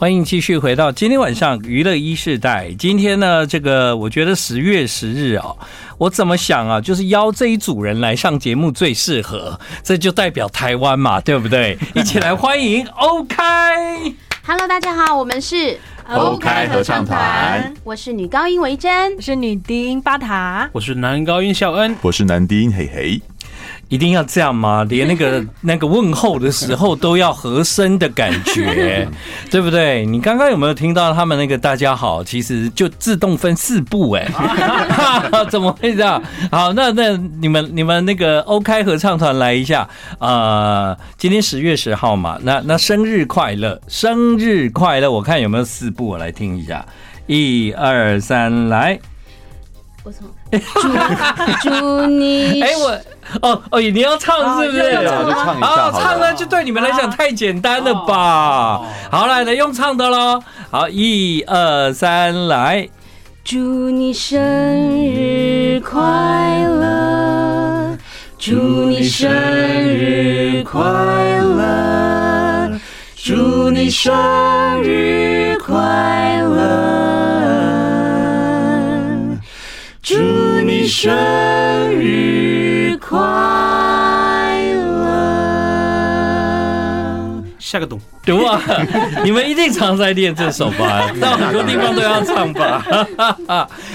欢迎继续回到今天晚上娱乐一世代。今天呢，这个我觉得十月十日啊，我怎么想啊，就是邀这一组人来上节目最适合，这就代表台湾嘛，对不对？一起来欢迎 OK。Hello，大家好，我们是 OK 合唱团。我是女高音维珍，我是女低音巴塔，我是男高音小恩，我是男低音嘿嘿。一定要这样吗？连那个 那个问候的时候都要和声的感觉，对不对？你刚刚有没有听到他们那个大家好？其实就自动分四步哎，怎么会这样？好，那那你们你们那个 OK 合唱团来一下啊、呃！今天十月十号嘛，那那生日快乐，生日快乐！我看有没有四步，我来听一下，一二三，来。我从 祝祝你，哎我哦哦，你要唱是不是？要唱就唱一下好，唱呢就对你们来讲太简单了吧？好，来来用唱的喽。好，一二三，来，祝你生日快乐，祝你生日快乐，祝你生日快乐。祝你生日快乐！下个洞。你们一定常在练这首吧？到很多地方都要唱吧？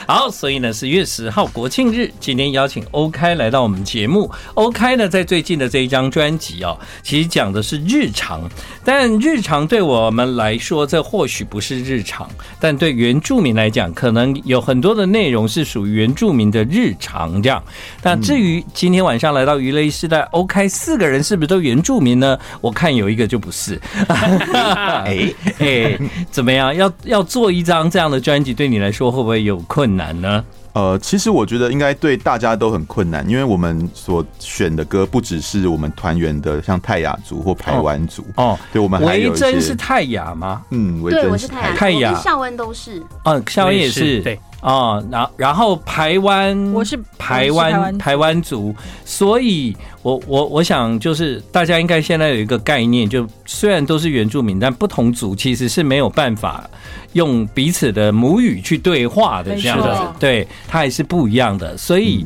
好，所以呢，十月十号国庆日，今天邀请 OK 来到我们节目。OK 呢，在最近的这一张专辑哦，其实讲的是日常，但日常对我们来说，这或许不是日常，但对原住民来讲，可能有很多的内容是属于原住民的日常这样。那至于今天晚上来到鱼雷时代，OK 四个人是不是都原住民呢？我看有一个就不是。哎哎，怎么样？要要做一张这样的专辑，对你来说会不会有困难呢？呃，其实我觉得应该对大家都很困难，因为我们所选的歌不只是我们团员的，像泰雅族或排湾族哦。对，我们还有维珍是泰雅吗？嗯，维珍是泰雅，泰雅，夏温都是。嗯，夏温也是对。哦，然然后台湾，我是台湾台湾族，所以我我我想就是大家应该现在有一个概念，就虽然都是原住民，但不同族其实是没有办法用彼此的母语去对话的，这样子，对，它还是不一样的，所以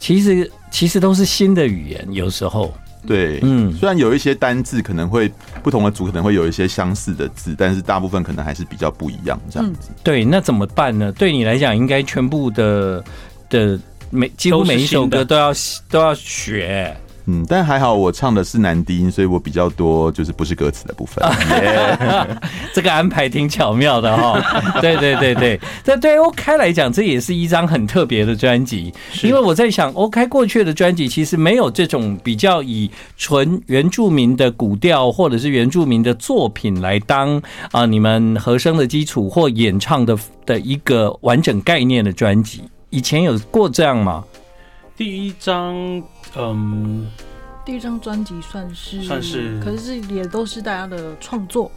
其实其实都是新的语言，有时候。对，嗯，虽然有一些单字可能会不同的组可能会有一些相似的字，但是大部分可能还是比较不一样这样子。嗯、对，那怎么办呢？对你来讲，应该全部的的每几乎每一首歌都要都要学。嗯，但还好我唱的是男低音，所以我比较多就是不是歌词的部分。这个安排挺巧妙的哈。对对对对，这对 OK 来讲，这也是一张很特别的专辑。因为我在想，OK 过去的专辑其实没有这种比较以纯原住民的古调或者是原住民的作品来当啊你们和声的基础或演唱的的一个完整概念的专辑。以前有过这样吗？第一张。嗯，第一张专辑算是算是，可是也都是大家的创作。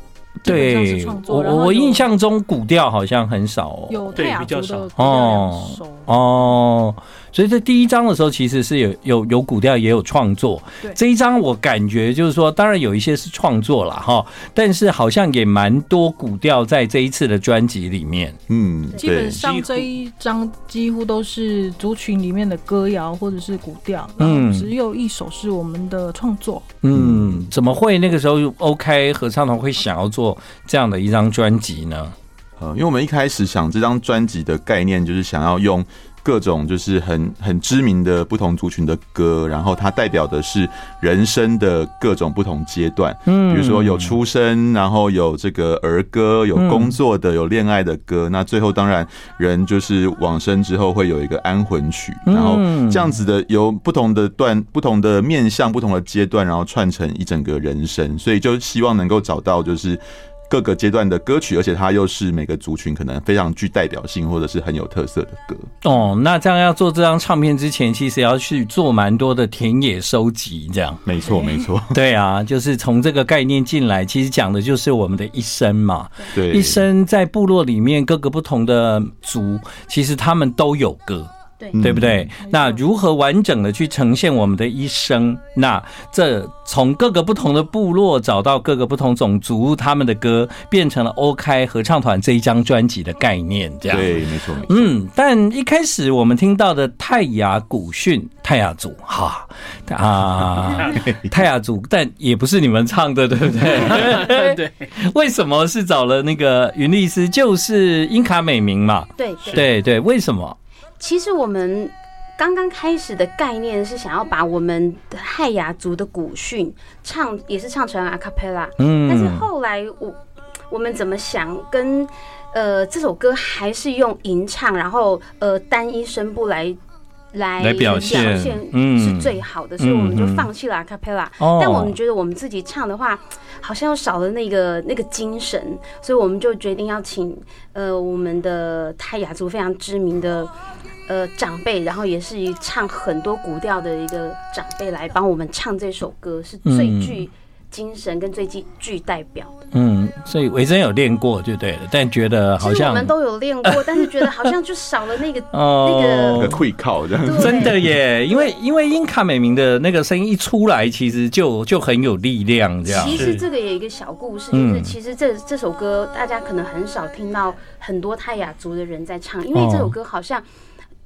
对，我我印象中古调好像很少哦，有泰雅族的哦哦，所以在第一章的时候其实是有有有古调也有创作。对，这一章我感觉就是说，当然有一些是创作了哈，但是好像也蛮多古调在这一次的专辑里面。嗯，基本上这一张几乎都是族群里面的歌谣或者是古调，嗯，只有一首是我们的创作。嗯，怎么会那个时候 OK 合唱团会想要做？做这样的一张专辑呢？呃，因为我们一开始想这张专辑的概念，就是想要用各种就是很很知名的不同族群的歌，然后它代表的是人生的各种不同阶段。嗯，比如说有出生，然后有这个儿歌，有工作的，有恋爱的歌。那最后当然人就是往生之后会有一个安魂曲，然后这样子的由不同的段、不同的面向、不同的阶段，然后串成一整个人生。所以就希望能够找到就是。各个阶段的歌曲，而且它又是每个族群可能非常具代表性或者是很有特色的歌。哦，那这样要做这张唱片之前，其实要去做蛮多的田野收集，这样。没错，没错。对啊，就是从这个概念进来，其实讲的就是我们的一生嘛。对，一生在部落里面各个不同的族，其实他们都有歌。对对不对？那如何完整的去呈现我们的一生？那这从各个不同的部落找到各个不同种族他们的歌，变成了 OK 合唱团这一张专辑的概念，这样。对，没错没错。嗯，但一开始我们听到的泰雅古训、泰雅族，哈啊，泰雅族，但也不是你们唱的，对不对？对，为什么是找了那个云丽丝？就是英卡美名嘛？对对。对对，为什么？其实我们刚刚开始的概念是想要把我们的泰雅族的古训唱，也是唱成阿卡贝拉。嗯，但是后来我我们怎么想，跟呃这首歌还是用吟唱，然后呃单一声部来来来表现嗯是最好的，嗯所以我们就放弃了阿卡贝拉。哦但我们觉得我们自己唱的话，好像又少了那个那个精神，所以我们就决定要请呃我们的泰雅族非常知名的。呃，长辈，然后也是一唱很多古调的一个长辈来帮我们唱这首歌，是最具精神跟最具具代表的。嗯，所以维珍有练过就对了，但觉得好像我们都有练过，但是觉得好像就少了那个 哦那个那个会靠这样真的耶，因为因为英卡美明的那个声音一出来，其实就就很有力量，这样。其实这个也有一个小故事，嗯就是其实这这首歌大家可能很少听到很多泰雅族的人在唱，因为这首歌好像。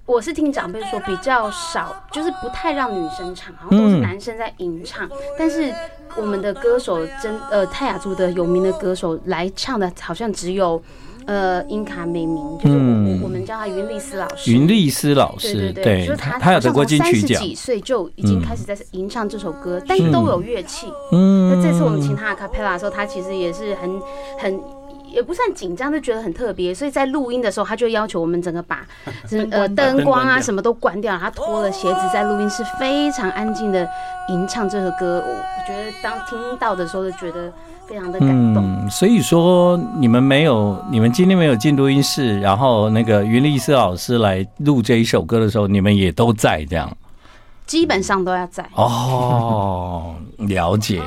我是听长辈说比较少，就是不太让女生唱，好像都是男生在吟唱。但是我们的歌手真呃泰雅族的有名的歌手来唱的，好像只有呃英卡美名，就是我、嗯、我们叫他云丽斯老师。云丽斯老师，对对对，就是他，他有得过金曲奖。三十几岁就已经开始在吟唱这首歌，但都有乐器。嗯，那这次我们请他的卡佩拉的时候，他其实也是很很。也不算紧张，就觉得很特别，所以在录音的时候，他就要求我们整个把 呃灯光啊什么都关掉，他脱了鞋子在录音室非常安静的吟唱这首歌。我我觉得当听到的时候，就觉得非常的感动。嗯，所以说你们没有，你们今天没有进录音室，然后那个云丽丝老师来录这一首歌的时候，你们也都在这样，基本上都要在。哦，了解。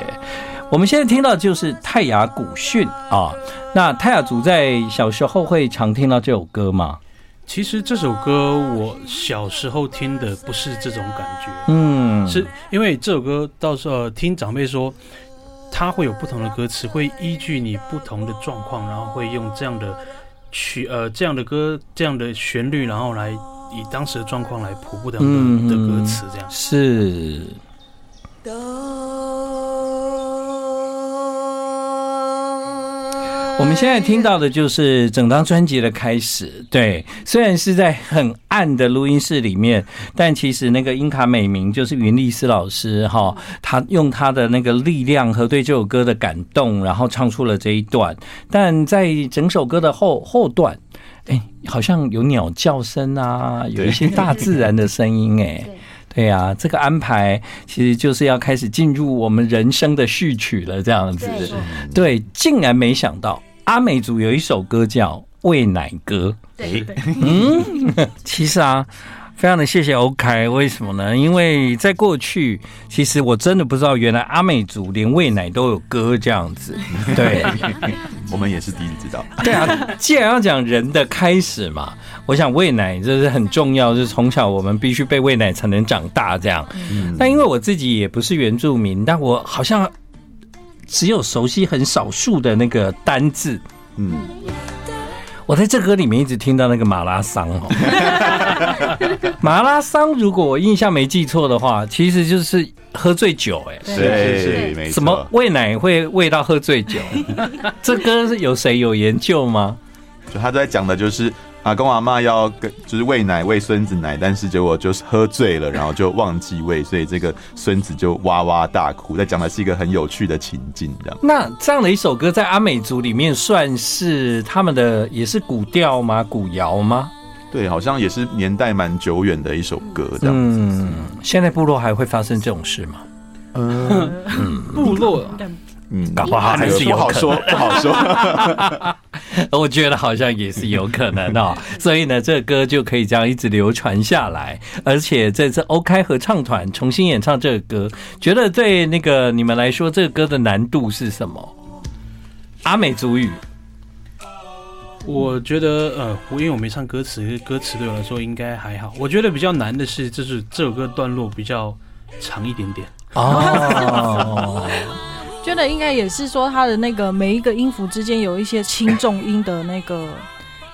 我们现在听到就是泰雅古训啊，那泰雅族在小时候会常听到这首歌吗？其实这首歌我小时候听的不是这种感觉，嗯，是因为这首歌到时候听长辈说，它会有不同的歌词，会依据你不同的状况，然后会用这样的曲呃这样的歌这样的旋律，然后来以当时的状况来谱不同的的歌词，这样是。我们现在听到的就是整张专辑的开始。对，虽然是在很暗的录音室里面，但其实那个英卡美名就是云丽斯老师哈，他用他的那个力量和对这首歌的感动，然后唱出了这一段。但在整首歌的后后段，哎，好像有鸟叫声啊，有一些大自然的声音，哎。对呀、啊，这个安排其实就是要开始进入我们人生的序曲了，这样子。对，对，竟然没想到阿美族有一首歌叫《喂奶歌》。对对，嗯，其实啊。非常的谢谢 OK，为什么呢？因为在过去，其实我真的不知道，原来阿美族连喂奶都有歌这样子。对，我们也是第一次知道。对啊，既然要讲人的开始嘛，我想喂奶这是很重要，就是从小我们必须被喂奶才能长大这样。嗯，但因为我自己也不是原住民，但我好像只有熟悉很少数的那个单字。嗯。我在这歌里面一直听到那个马拉桑哦，马拉桑，如果我印象没记错的话，其实就是喝醉酒哎，是是是，没错。怎么喂奶会喂到喝醉酒？这歌是有谁有研究吗？就他在讲的就是。阿公阿妈要跟就是喂奶喂孙子奶，但是结果就是喝醉了，然后就忘记喂，所以这个孙子就哇哇大哭。在讲的是一个很有趣的情境，这样。那这样的一首歌在阿美族里面算是他们的也是古调吗？古谣吗？对，好像也是年代蛮久远的一首歌，这样子。嗯，现在部落还会发生这种事吗？嗯，部落。嗯，搞不好还是有好说，不好说。我觉得好像也是有可能哦，所以呢，这个歌就可以这样一直流传下来。而且这次 OK 合唱团重新演唱这个歌，觉得对那个你们来说，这个歌的难度是什么？阿美族语。我觉得呃，我因为我没唱歌词，歌词对我来说应该还好。我觉得比较难的是，就是这首歌段落比较长一点点。哦，觉得应该也是说他的那个每一个音符之间有一些轻重音的那个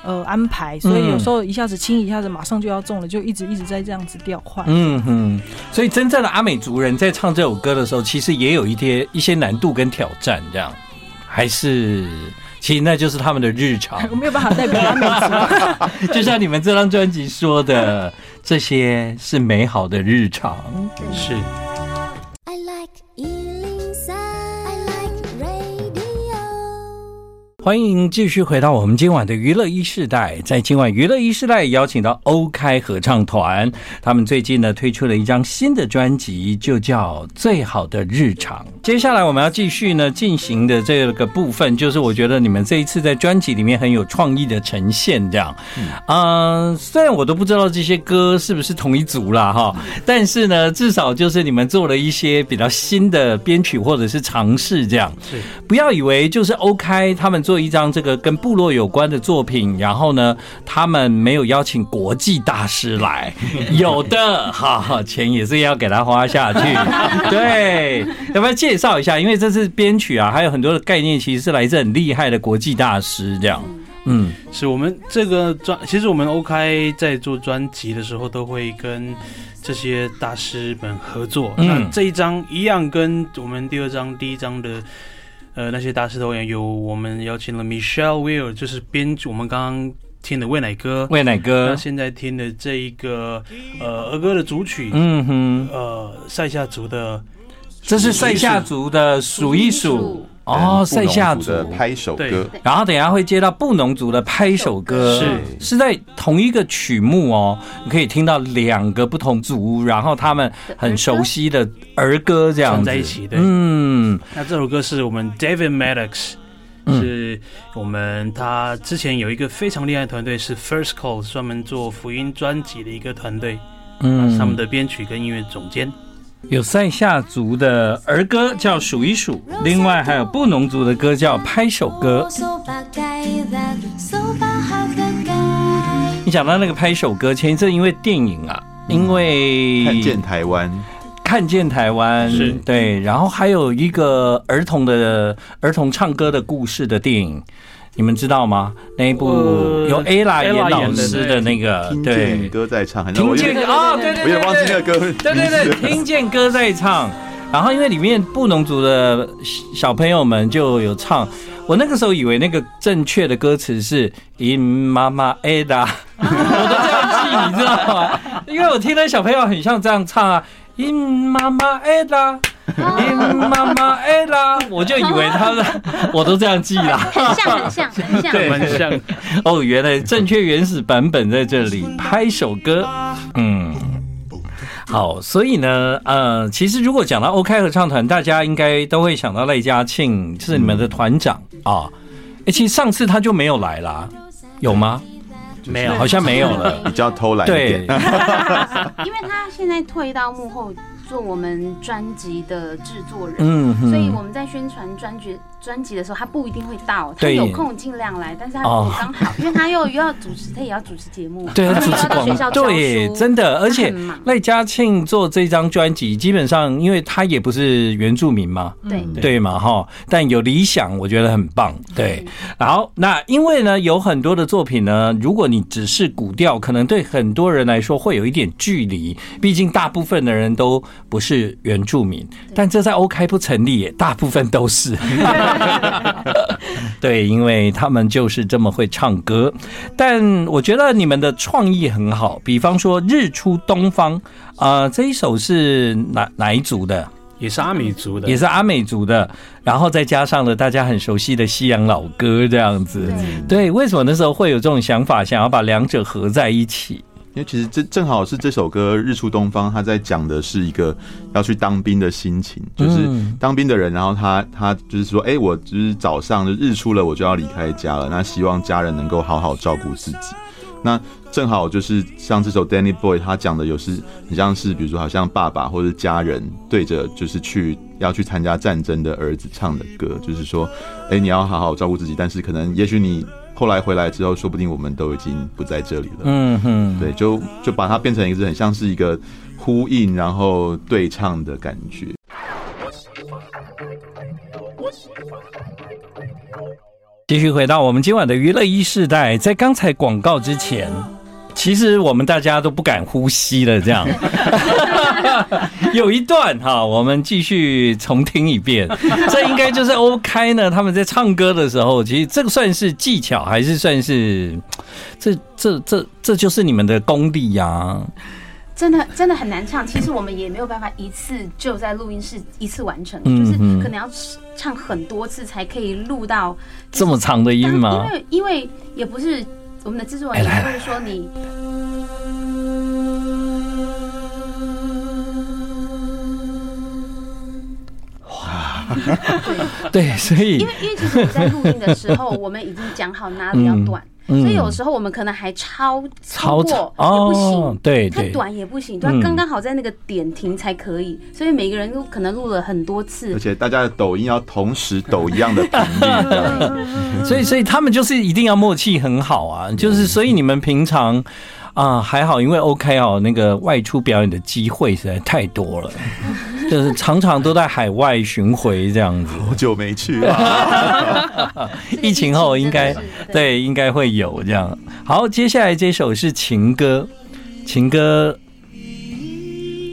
呃安排，所以有时候一下子轻，一下子马上就要重了，就一直一直在这样子调换。嗯哼，所以真正的阿美族人在唱这首歌的时候，其实也有一些一些难度跟挑战，这样还是其实那就是他们的日常。我没有办法代表阿美族，就像你们这张专辑说的，这些是美好的日常，是。欢迎继续回到我们今晚的娱乐一世代，在今晚娱乐一世代邀请到欧开合唱团，他们最近呢推出了一张新的专辑，就叫《最好的日常》。接下来我们要继续呢进行的这个部分，就是我觉得你们这一次在专辑里面很有创意的呈现，这样。嗯，虽然我都不知道这些歌是不是同一组啦哈，但是呢，至少就是你们做了一些比较新的编曲或者是尝试，这样。是，不要以为就是欧开他们做。一张这个跟部落有关的作品，然后呢，他们没有邀请国际大师来，有的，哈哈，钱也是要给他花下去。对，要不要介绍一下？因为这次编曲啊，还有很多的概念，其实是来自很厉害的国际大师。这样，嗯，是我们这个专，其实我们 OK 在做专辑的时候，都会跟这些大师们合作。嗯，那这一张一样，跟我们第二张、第一张的。呃，那些大师都有，有我们邀请了 Michelle Will，就是编我们刚刚听的《喂奶歌》，喂奶歌。那现在听的这一个呃儿歌的主曲，嗯哼，呃，塞夏族的，这是塞夏族的数一数。哦，赛夏族。的拍手歌，然后等一下会接到布农族的拍手歌，是。是在同一个曲目哦，你可以听到两个不同族，然后他们很熟悉的儿歌这样子。在一起。对，嗯，那这首歌是我们 David Maddox，是我们他之前有一个非常厉害的团队是 First Call，专门做福音专辑的一个团队，嗯，他们的编曲跟音乐总监。有塞夏族的儿歌叫数一数，另外还有布农族的歌叫拍手歌。你讲到那个拍手歌，前一阵因为电影啊，因为看见台湾，看见台湾是对，然后还有一个儿童的儿童唱歌的故事的电影。你们知道吗？那一部由 Ella 演老师的那个，对，听见歌在唱，听见啊，对对对，我也忘记那个歌，对对对，听见歌在唱。然后因为里面布农族的小朋友们就有唱，我那个时候以为那个正确的歌词是 In Mama Ella，我都这样记，你知道吗？因为我听那小朋友很像这样唱啊，In Mama Ella。妈妈哎啦，我就以为他们，我都这样记啦，很像很像很像，对，很像。哦，原来正确原始版本在这里，拍手歌。嗯，好，所以呢，呃，其实如果讲到 OK 合唱团，大家应该都会想到赖家庆是你们的团长啊。哎，其实上次他就没有来啦，有吗？没有，好像没有了，比较偷懒。对，因为他现在退到幕后。做我们专辑的制作人，嗯，所以我们在宣传专辑专辑的时候，他不一定会到，他有空尽量来，但是他刚好，因为他又又要主持，他也要主持节目，对，他主持广播，对，真的，而且赖嘉庆做这张专辑，基本上因为他也不是原住民嘛，对。对。嘛哈，但有理想，我觉得很棒，对。好，那因为呢，有很多的作品呢，如果你只是古调，可能对很多人来说会有一点距离，毕竟大部分的人都。不是原住民，但这在 OK 不成立耶，大部分都是。对，因为他们就是这么会唱歌。但我觉得你们的创意很好，比方说《日出东方》啊、呃，这一首是哪哪一族的？也是阿美族的，也是阿美族的。然后再加上了大家很熟悉的西洋老歌，这样子。对，为什么那时候会有这种想法，想要把两者合在一起？因为其实这正好是这首歌《日出东方》，他在讲的是一个要去当兵的心情，就是当兵的人，然后他他就是说，哎，我就是早上就日出了，我就要离开家了，那希望家人能够好好照顾自己。那正好就是像这首《Danny Boy》，他讲的有时很像是，比如说好像爸爸或者家人对着就是去要去参加战争的儿子唱的歌，就是说，哎，你要好好照顾自己，但是可能也许你。后来回来之后，说不定我们都已经不在这里了。嗯哼，对，就就把它变成一个很像是一个呼应，然后对唱的感觉。继续回到我们今晚的娱乐一世代，在刚才广告之前，其实我们大家都不敢呼吸了。这样 有一段哈，我们继续重听一遍。这应该就是 OK 呢？他们在唱歌的时候，其实这个算是技巧，还是算是这这这这就是你们的功力呀、啊？真的真的很难唱，其实我们也没有办法一次就在录音室一次完成，嗯、就是可能要唱很多次才可以录到这么长的音吗？因为因为也不是我们的制作人也不会说你，哇，对 对，所以因为因为其实我在录音的时候，我们已经讲好哪里要短。嗯所以有时候我们可能还超超过也不行，哦、对，太短也不行，它，刚刚好在那个点停才可以。所以每个人都可能录了很多次，而且大家的抖音要同时抖一样的频率，所以所以他们就是一定要默契很好啊，就是所以你们平常啊还好，因为 OK 哦，那个外出表演的机会实在太多了。就是常常都在海外巡回这样子，好久没去了。疫情后应该对应该会有这样。好，接下来这首是情歌，情歌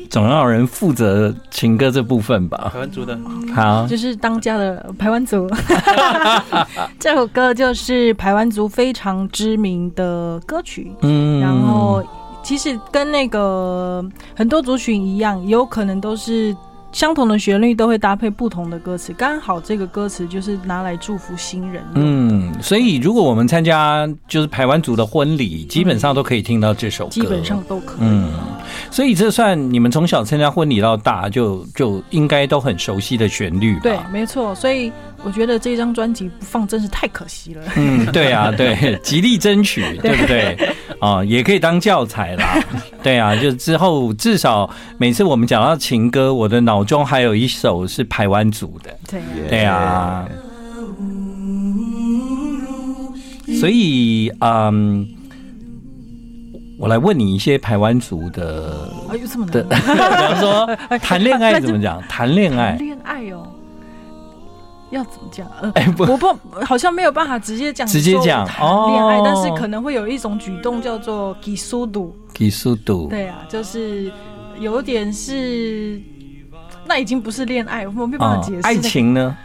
总要有人负责情歌这部分吧？台湾族的，好，就是当家的台湾族。这首歌就是台湾族非常知名的歌曲，嗯，然后。其实跟那个很多族群一样，有可能都是相同的旋律，都会搭配不同的歌词。刚好这个歌词就是拿来祝福新人。嗯，所以如果我们参加就是排湾族的婚礼，基本上都可以听到这首歌。基本上都可以。嗯，所以这算你们从小参加婚礼到大，就就应该都很熟悉的旋律吧？对，没错。所以。我觉得这张专辑不放真是太可惜了。嗯，对啊，对，极力争取，对不对？啊、哦，也可以当教材啦。对啊，就之后至少每次我们讲到情歌，我的脑中还有一首是台湾族的。对啊，对啊。所以，嗯，我来问你一些台湾族的，哎呦，这么难的，比方说谈恋爱怎么讲？谈恋爱，恋爱哦。要怎么讲？呃，欸、不我不好像没有办法直接讲，直接讲谈恋爱，但是可能会有一种举动叫做给速度，给速度，对啊，就是有点是，那已经不是恋爱，我没办法解释、那个。爱情呢？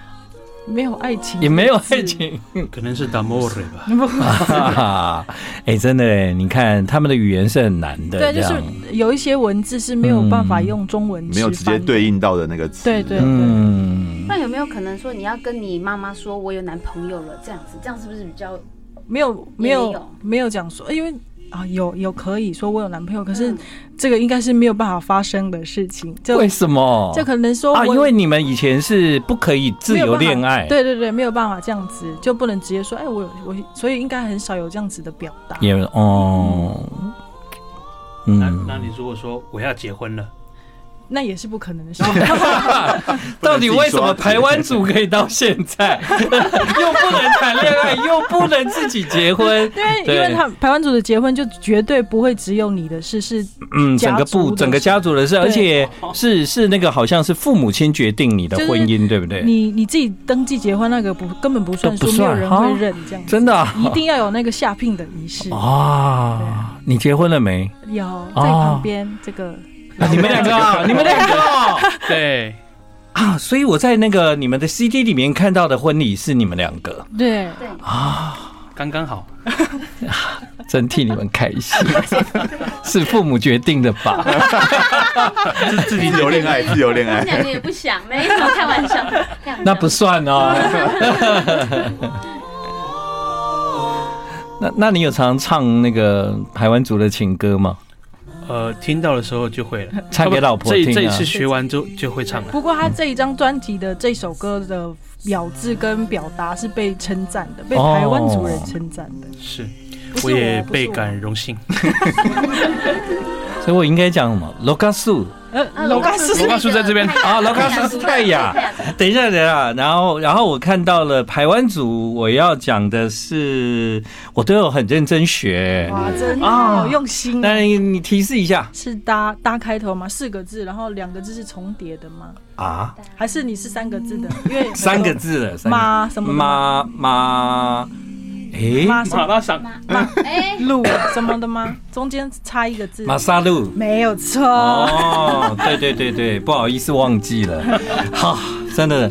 没有爱情，也没有爱情，可能是 d'amore 吧。哎、欸，真的，你看他们的语言是很难的，对，就是有一些文字是没有办法用中文、嗯，没有直接对应到的那个词。对对对。嗯、那有没有可能说，你要跟你妈妈说，我有男朋友了，这样子，这样是不是比较没有没有没有讲说，因为。啊，有有可以说我有男朋友，可是这个应该是没有办法发生的事情。就为什么？就可能说啊，因为你们以前是不可以自由恋爱。对对对，没有办法这样子，就不能直接说，哎，我我，所以应该很少有这样子的表达。也哦，嗯，那那你如果说我要结婚了？那也是不可能的事。到底为什么台湾组可以到现在 又不能谈恋爱，又不能自己结婚？因为因为他台湾组的结婚就绝对不会只有你的事，是嗯，整个部整个家族的事，而且是是那个好像是父母亲决定你的婚姻，对不对？你你自己登记结婚那个不根本不算数，没有人会认这样。真的，一定要有那个下聘的仪式啊！你结婚了没？有在旁边这个。啊，你们两个啊，你们两个哦，对。啊，所以我在那个你们的 CD 里面看到的婚礼是你们两个，对。对啊，刚刚好，真替你们开心，是父母决定的吧？是自由恋爱，自由恋爱，两个也不想，没什么开玩笑，那不算哦。那那你有常常唱那个台湾族的情歌吗？呃，听到的时候就会了，唱给老婆听。这这一次学完之后就会唱了。不过他这一张专辑的这首歌的咬字跟表达是被称赞的，被台湾族人称赞的。是，我也倍感荣幸。所以我应该讲什么？罗卡苏呃，啊罗嘎斯是罗嘎苏在这边那个啊，罗嘎斯是泰雅。等一下，等一下，然后，然后我看到了台湾组，我要讲的是，我都有很认真学。哇，真啊好用心。那你你提示一下是搭搭开头吗？四个字，然后两个字是重叠的吗？啊？还是你是三个字的？因为三个字的，妈什么妈妈？诶，马拉桑，哎，路 什么的吗？中间差一个字。马萨路。没有错。哦，对对对对，不好意思忘记了。好，真的，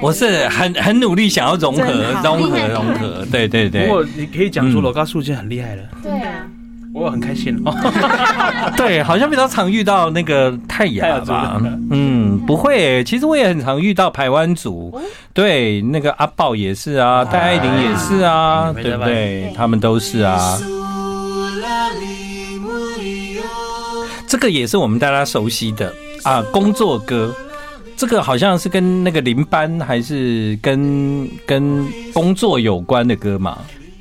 我是很很努力想要融合融合融合。对对对。不过你可以讲出罗高树就很厉害了，对啊，我很开心哦。对，好像比较常遇到那个泰雅吧。嗯，不会、欸，其实我也很常遇到台湾族。对，那个阿豹也是啊，戴爱玲也是啊，对不对？他们都是啊。这个也是我们大家熟悉的啊，工作歌。这个好像是跟那个林班还是跟跟工作有关的歌嘛？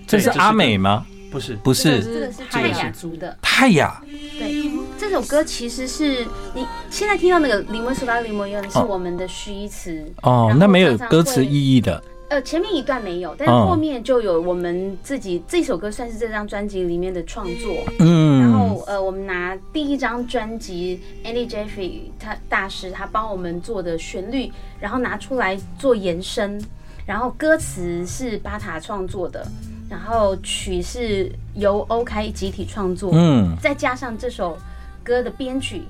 这是阿美吗？不是，不是，这个是泰雅族的。泰雅。对，这首歌其实是你现在听到那个林文苏拉林摩耶是我们的虚词哦，那没有歌词意义的。呃，前面一段没有，但是后面就有我们自己这首歌算是这张专辑里面的创作。嗯，然后呃，我们拿第一张专辑 Andy Jeffrey 他大师他帮我们做的旋律，然后拿出来做延伸，然后歌词是巴塔创作的。然后曲是由 OK 集体创作，嗯，再加上这首歌的编曲，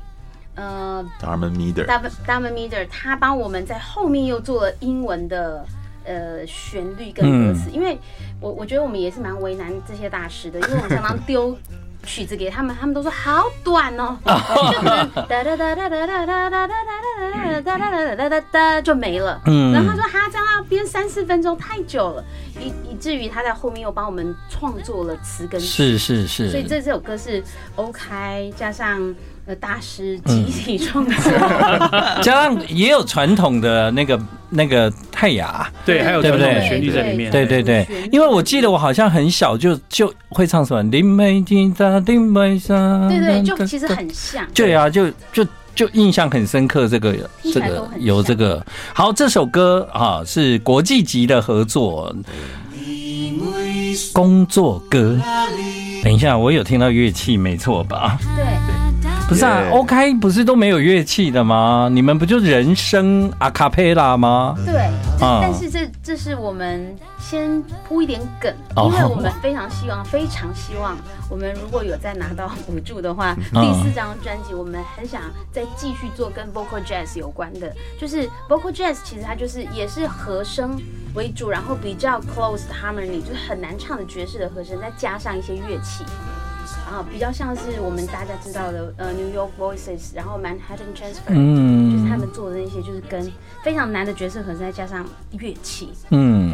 呃 Darman Meter，Darman Meter，他帮我们在后面又做了英文的呃旋律跟歌词，嗯、因为我我觉得我们也是蛮为难这些大师的，因为我们常常丢曲子给他们，他们都说好短哦，就可能哒哒哒哒哒哒哒哒哒哒哒哒哒哒哒哒就没了，嗯，然后他说哈这样要编三四分钟太久了。以以至于他在后面又帮我们创作了词跟曲，是是。是，所以这这首歌是 OK 加上呃大师集体创作，嗯、加上也有传统的那个那个泰雅，对，还有传统的旋律在里面，对对对，因为我记得我好像很小就就会唱什么林美金扎林美莎，对对，就其实很像，对啊，就就。就印象很深刻，这个这个有这个好，这首歌啊是国际级的合作工作歌。等一下，我有听到乐器，没错吧？不是啊，OK 不是都没有乐器的吗？你们不就人声阿卡佩拉吗？对，但是这这是我们。先铺一点梗，因为我们非常希望，非常希望，我们如果有再拿到补助的话，第四张专辑我们很想再继续做跟 vocal jazz 有关的，就是 vocal jazz 其实它就是也是和声为主，然后比较 close harmony，就是很难唱的爵士的和声，再加上一些乐器，啊，比较像是我们大家知道的呃 New York Voices，然后 Manhattan Transfer，嗯，就是他们做的那些就是跟非常难的角色合声再加上乐器，嗯。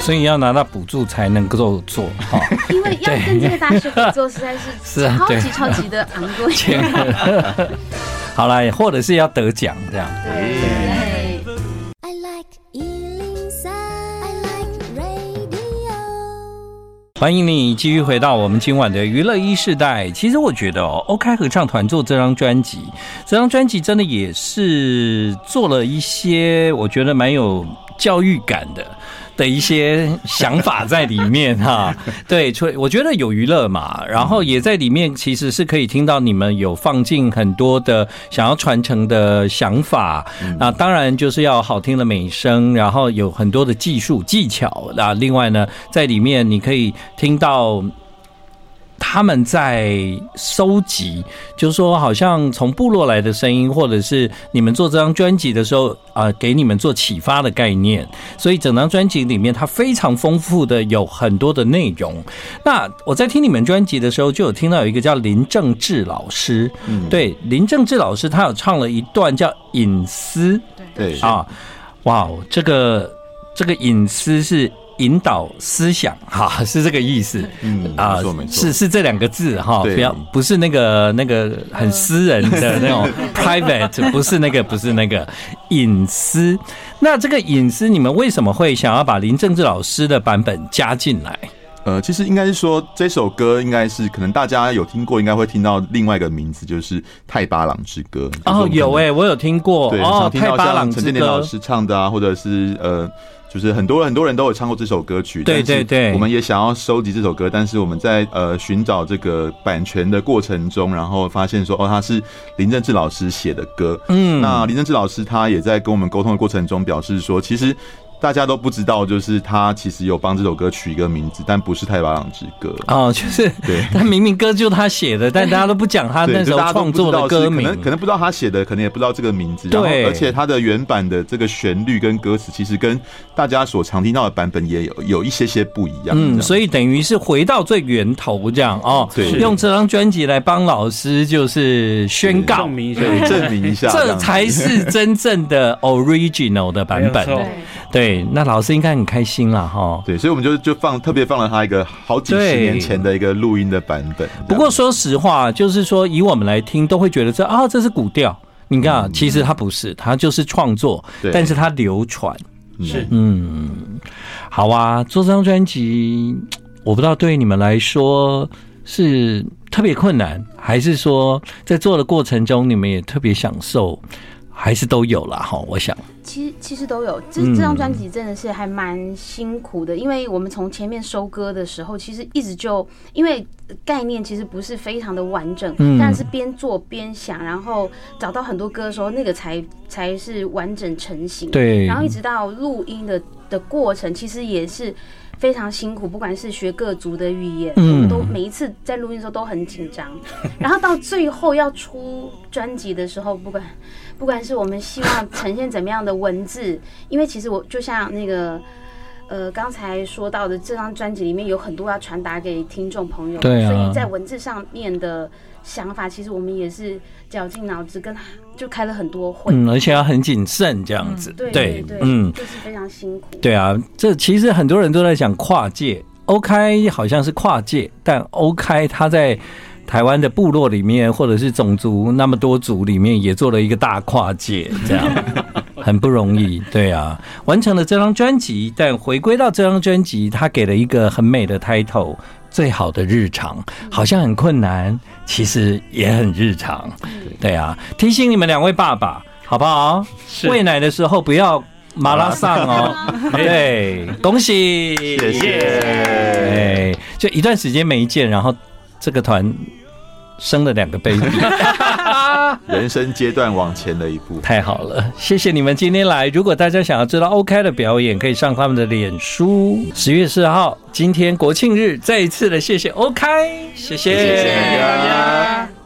所以要拿到补助才能够做哈，因为 要跟这个大师合作实在是 超级超级的昂贵。好啦，或者是要得奖这样。对。欢迎你继续回到我们今晚的娱乐一世代。其实我觉得哦，OK 合唱团做这张专辑，这张专辑真的也是做了一些我觉得蛮有教育感的。的一些想法在里面哈，对，所以我觉得有娱乐嘛，然后也在里面其实是可以听到你们有放进很多的想要传承的想法，那当然就是要好听的美声，然后有很多的技术技巧，那另外呢，在里面你可以听到。他们在收集，就是说，好像从部落来的声音，或者是你们做这张专辑的时候，啊，给你们做启发的概念。所以整张专辑里面，它非常丰富的，有很多的内容。那我在听你们专辑的时候，就有听到有一个叫林正志老师，嗯，对，林正志老师，他有唱了一段叫《隐私》，对，啊，哇，这个这个隐私是。引导思想，哈，是这个意思，嗯啊，是是这两个字，哈，不要不是那个那个很私人的那种 private，不是那个不是那个隐私。那这个隐私，你们为什么会想要把林正志老师的版本加进来？呃，其实应该是说这首歌应该是可能大家有听过，应该会听到另外一个名字，就是《泰巴朗之歌》。哦，有哎、欸，我有听过。对，哦，听到像陈建年老师唱的啊，或者是呃，就是很多很多人都有唱过这首歌曲。对对对，我们也想要收集这首歌，但是我们在呃寻找这个版权的过程中，然后发现说，哦，他是林正志老师写的歌。嗯，那林正志老师他也在跟我们沟通的过程中表示说，其实。大家都不知道，就是他其实有帮这首歌取一个名字，但不是《泰巴朗之歌》哦，就是对，他明明歌就他写的，但大家都不讲 他那时候创作的歌名，可能可能不知道他写的，可能也不知道这个名字。对，而且他的原版的这个旋律跟歌词，其实跟大家所常听到的版本也有有一些些不一样。嗯，所以等于是回到最源头这样哦，对，用这张专辑来帮老师就是宣告，证明一下，证明一下，这才是真正的 original 的版本。对。对，那老师应该很开心了哈。对，所以我们就就放特别放了他一个好几十年前的一个录音的版本。不过说实话，就是说以我们来听，都会觉得这啊这是古调。你看啊，其实它不是，它就是创作，但是它流传。是，嗯，好啊。做这张专辑，我不知道对你们来说是特别困难，还是说在做的过程中你们也特别享受。还是都有了哈，我想。其实其实都有，这这张专辑真的是还蛮辛苦的，嗯、因为我们从前面收歌的时候，其实一直就因为概念其实不是非常的完整，嗯、但是边做边想，然后找到很多歌的时候，那个才才是完整成型。对，然后一直到录音的的过程，其实也是。非常辛苦，不管是学各族的语言，嗯、我们都每一次在录音的时候都很紧张。然后到最后要出专辑的时候，不管不管是我们希望呈现怎么样的文字，因为其实我就像那个呃刚才说到的，这张专辑里面有很多要传达给听众朋友，对啊，所以在文字上面的想法，其实我们也是绞尽脑汁跟他。就开了很多会，嗯，而且要很谨慎这样子，嗯、对对对，嗯，就是非常辛苦。对啊，这其实很多人都在讲跨界，OK 好像是跨界，但 OK 他在台湾的部落里面，或者是种族那么多族里面，也做了一个大跨界，这样 很不容易。对啊，完成了这张专辑，但回归到这张专辑，他给了一个很美的 title。最好的日常好像很困难，其实也很日常。对啊，提醒你们两位爸爸，好不好？喂奶的时候不要马拉上哦。对，恭喜，谢谢。哎，就一段时间没见，然后这个团。生了两个 baby，人生阶段往前了一步，太好了！谢谢你们今天来。如果大家想要知道 OK 的表演，可以上他们的脸书。十月四号，今天国庆日，再一次的谢谢 OK，谢谢，谢谢大家。